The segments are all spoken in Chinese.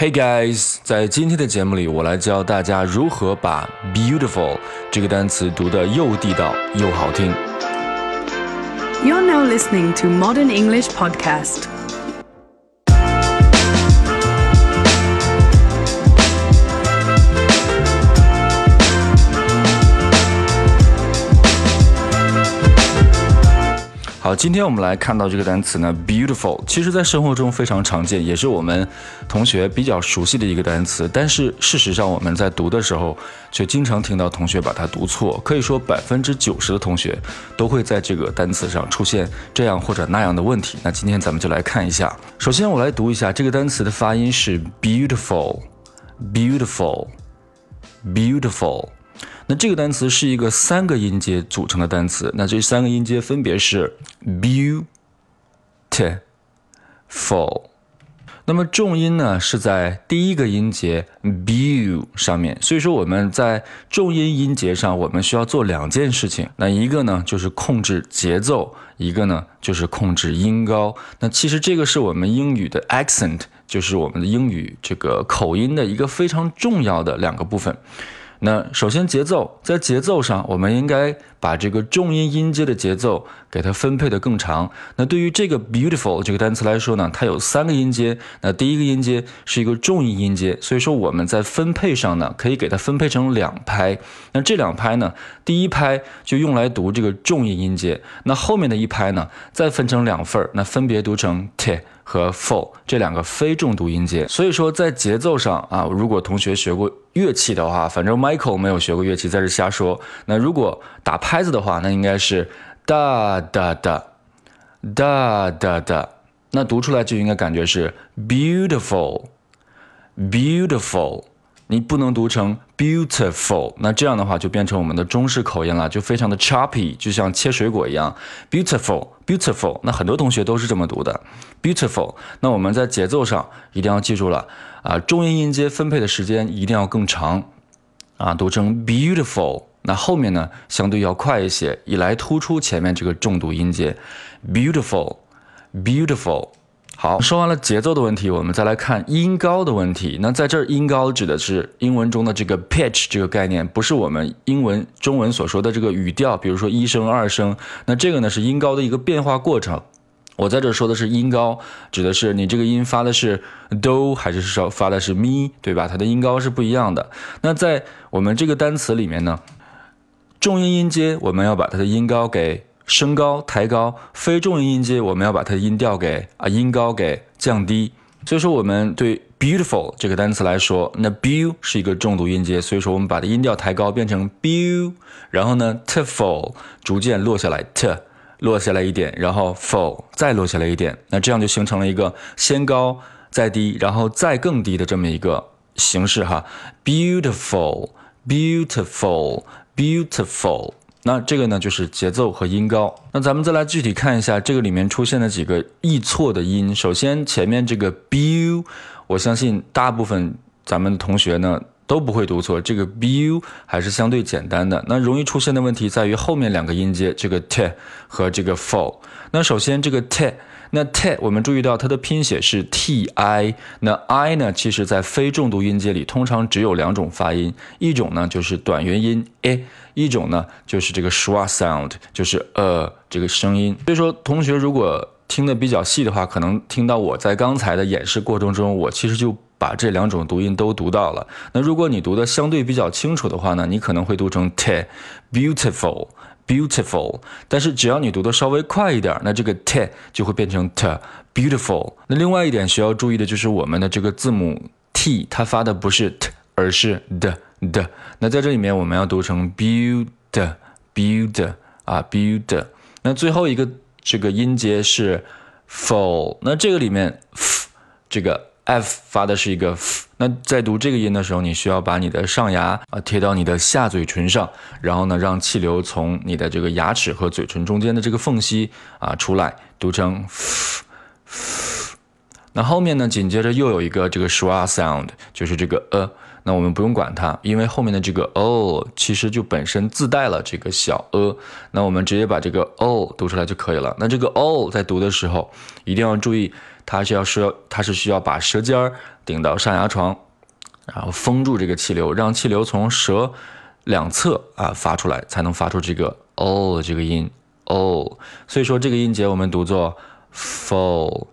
Hey guys，在今天的节目里，我来教大家如何把 beautiful 这个单词读得又地道又好听。You're now listening to Modern English Podcast. 好，今天我们来看到这个单词呢，beautiful，其实在生活中非常常见，也是我们同学比较熟悉的一个单词。但是事实上，我们在读的时候，却经常听到同学把它读错。可以说，百分之九十的同学都会在这个单词上出现这样或者那样的问题。那今天咱们就来看一下。首先，我来读一下这个单词的发音是 beautiful，beautiful，beautiful。那这个单词是一个三个音节组成的单词，那这三个音节分别是 beautiful。那么重音呢是在第一个音节 bu 上面，所以说我们在重音音节上，我们需要做两件事情。那一个呢就是控制节奏，一个呢就是控制音高。那其实这个是我们英语的 accent，就是我们的英语这个口音的一个非常重要的两个部分。那首先节奏，在节奏上，我们应该把这个重音音阶的节奏给它分配的更长。那对于这个 beautiful 这个单词来说呢，它有三个音阶。那第一个音阶是一个重音音阶，所以说我们在分配上呢，可以给它分配成两拍。那这两拍呢，第一拍就用来读这个重音音阶，那后面的一拍呢，再分成两份儿，那分别读成 t 和 fo 这两个非重读音阶。所以说在节奏上啊，如果同学学过乐器的话，反正 Michael 没有学过乐器，在这瞎说。那如果打拍子的话，那应该是哒哒哒哒哒哒，那读出来就应该感觉是 beautiful，beautiful。你不能读成 beautiful，那这样的话就变成我们的中式口音了，就非常的 choppy，就像切水果一样。beautiful，beautiful，那很多同学都是这么读的，beautiful。那我们在节奏上一定要记住了啊，重音音阶分配的时间一定要更长啊，读成 beautiful。那后面呢，相对要快一些，以来突出前面这个重读音节，beautiful，beautiful。好，说完了节奏的问题，我们再来看音高的问题。那在这儿，音高指的是英文中的这个 pitch 这个概念，不是我们英文中文所说的这个语调，比如说一声、二声。那这个呢是音高的一个变化过程。我在这说的是音高，指的是你这个音发的是 do 还是说发的是咪，对吧？它的音高是不一样的。那在我们这个单词里面呢，重音音阶我们要把它的音高给升高、抬高，非重音音阶我们要把它的音调给啊音高给降低。所以说，我们对 beautiful 这个单词来说，那 BEAUT 是一个重读音阶，所以说我们把它音调抬高，变成 b e u 然后呢 tiful 逐渐落下来 t 落下来一点，然后 ful 再落下来一点，那这样就形成了一个先高再低，然后再更低的这么一个形式哈 beautiful，beautiful Beautiful，。那这个呢，就是节奏和音高。那咱们再来具体看一下这个里面出现的几个易错的音。首先，前面这个 bu，我相信大部分咱们同学呢都不会读错。这个 bu 还是相对简单的。那容易出现的问题在于后面两个音阶，这个 t 和这个 fo。那首先这个 t。那 t 我们注意到它的拼写是 t i，那 i 呢，其实在非重读音阶里通常只有两种发音，一种呢就是短元音 a，一种呢就是这个 schwa sound，就是呃这个声音。所以说，同学如果听的比较细的话，可能听到我在刚才的演示过程中，我其实就把这两种读音都读到了。那如果你读的相对比较清楚的话呢，你可能会读成 te。beautiful，Beautiful，但是只要你读的稍微快一点，那这个 t 就会变成 t，beautiful。那另外一点需要注意的就是我们的这个字母 t，它发的不是 t，而是 d d。那在这里面我们要读成 build build 啊 build。那最后一个这个音节是 full，那这个里面 f 这个 f 发的是一个 f。那在读这个音的时候，你需要把你的上牙啊贴到你的下嘴唇上，然后呢，让气流从你的这个牙齿和嘴唇中间的这个缝隙啊出来，读成 f。那后面呢，紧接着又有一个这个 schwa sound，就是这个呃，那我们不用管它，因为后面的这个 o 其实就本身自带了这个小 a，那我们直接把这个 o 读出来就可以了。那这个 o 在读的时候，一定要注意。它是要需要它是需要把舌尖儿顶到上牙床，然后封住这个气流，让气流从舌两侧啊发出来，才能发出这个 o 这个音 o。所以说这个音节我们读作 full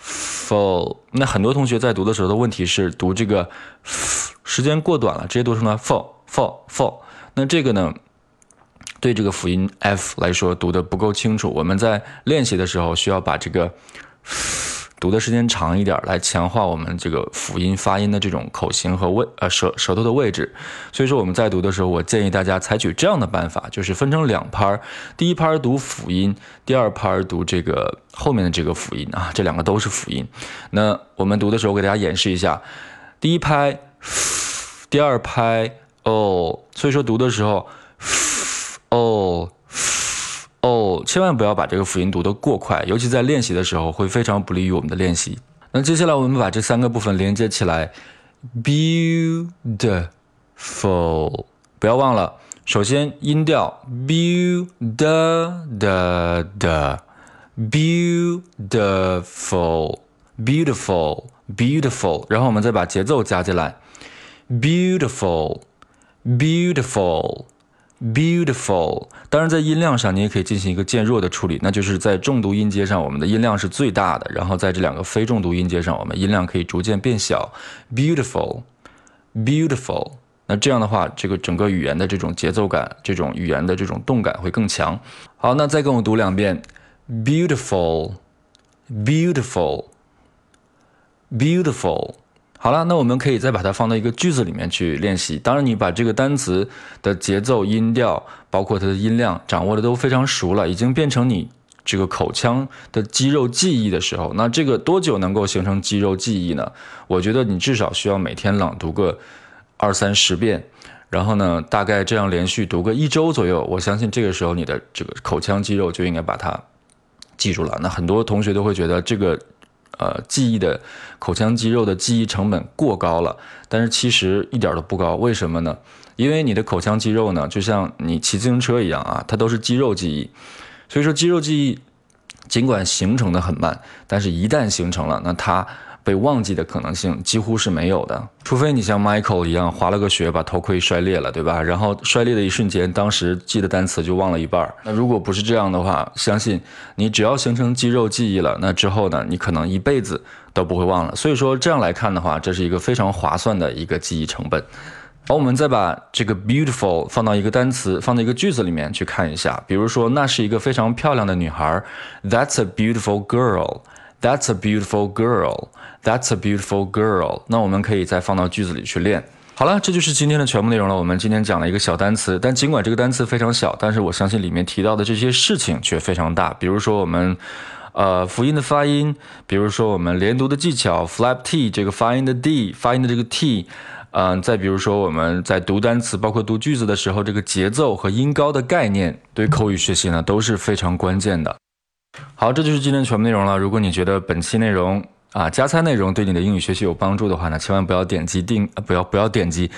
full。那很多同学在读的时候的问题是读这个时间过短了，直接读成了 full full full。那这个呢？对这个辅音 f 来说读的不够清楚，我们在练习的时候需要把这个 f 读的时间长一点，来强化我们这个辅音发音的这种口型和位呃舌舌头的位置。所以说我们在读的时候，我建议大家采取这样的办法，就是分成两拍，第一拍读辅音，第二拍读这个后面的这个辅音啊，这两个都是辅音。那我们读的时候，给大家演示一下，第一拍，第二拍哦，所以说读的时候。哦，哦，千万不要把这个辅音读得过快，尤其在练习的时候会非常不利于我们的练习。那接下来我们把这三个部分连接起来，beautiful，不要忘了，首先音调 beau da da da，beautiful，beautiful，beautiful，然后我们再把节奏加进来，beautiful，beautiful Beautiful，当然在音量上你也可以进行一个渐弱的处理，那就是在重读音阶上我们的音量是最大的，然后在这两个非重读音阶上我们音量可以逐渐变小。Beautiful，Beautiful，那这样的话，这个整个语言的这种节奏感，这种语言的这种动感会更强。好，那再跟我读两遍，Beautiful，Beautiful，Beautiful。好了，那我们可以再把它放到一个句子里面去练习。当然，你把这个单词的节奏、音调，包括它的音量掌握的都非常熟了，已经变成你这个口腔的肌肉记忆的时候，那这个多久能够形成肌肉记忆呢？我觉得你至少需要每天朗读个二三十遍，然后呢，大概这样连续读个一周左右，我相信这个时候你的这个口腔肌肉就应该把它记住了。那很多同学都会觉得这个。呃，记忆的口腔肌肉的记忆成本过高了，但是其实一点都不高。为什么呢？因为你的口腔肌肉呢，就像你骑自行车一样啊，它都是肌肉记忆。所以说，肌肉记忆尽管形成的很慢，但是一旦形成了，那它。被忘记的可能性几乎是没有的，除非你像 Michael 一样滑了个雪，把头盔摔裂了，对吧？然后摔裂的一瞬间，当时记的单词就忘了一半儿。那如果不是这样的话，相信你只要形成肌肉记忆了，那之后呢，你可能一辈子都不会忘了。所以说这样来看的话，这是一个非常划算的一个记忆成本。好，我们再把这个 beautiful 放到一个单词，放到一个句子里面去看一下。比如说，那是一个非常漂亮的女孩，That's a beautiful girl。That's a beautiful girl. That's a beautiful girl. 那我们可以再放到句子里去练。好了，这就是今天的全部内容了。我们今天讲了一个小单词，但尽管这个单词非常小，但是我相信里面提到的这些事情却非常大。比如说我们，呃，辅音的发音，比如说我们连读的技巧，flap t 这个发音的 d 发音的这个 t，嗯，再比如说我们在读单词，包括读句子的时候，这个节奏和音高的概念，对口语学习呢都是非常关键的。好，这就是今天全部内容了。如果你觉得本期内容啊加餐内容对你的英语学习有帮助的话呢，千万不要点击订，不要不要点击，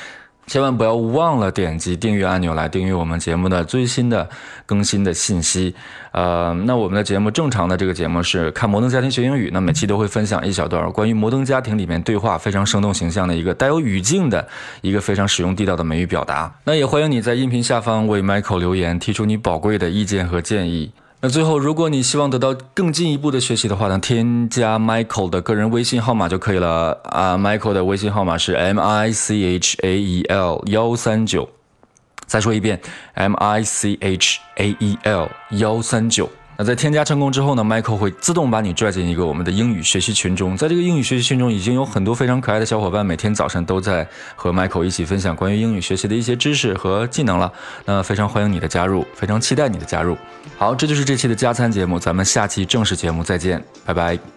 千万不要忘了点击订阅按钮来订阅我们节目的最新的更新的信息。呃，那我们的节目正常的这个节目是看摩登家庭学英语，那每期都会分享一小段关于摩登家庭里面对话非常生动形象的一个带有语境的一个非常实用地道的美语表达。那也欢迎你在音频下方为 Michael 留言，提出你宝贵的意见和建议。那最后，如果你希望得到更进一步的学习的话呢，添加 Michael 的个人微信号码就可以了啊。Michael 的微信号码是 M I C H A E L 幺三九，再说一遍，M I C H A E L 幺三九。那在添加成功之后呢，Michael 会自动把你拽进一个我们的英语学习群中。在这个英语学习群中，已经有很多非常可爱的小伙伴，每天早上都在和 Michael 一起分享关于英语学习的一些知识和技能了。那非常欢迎你的加入，非常期待你的加入。好，这就是这期的加餐节目，咱们下期正式节目再见，拜拜。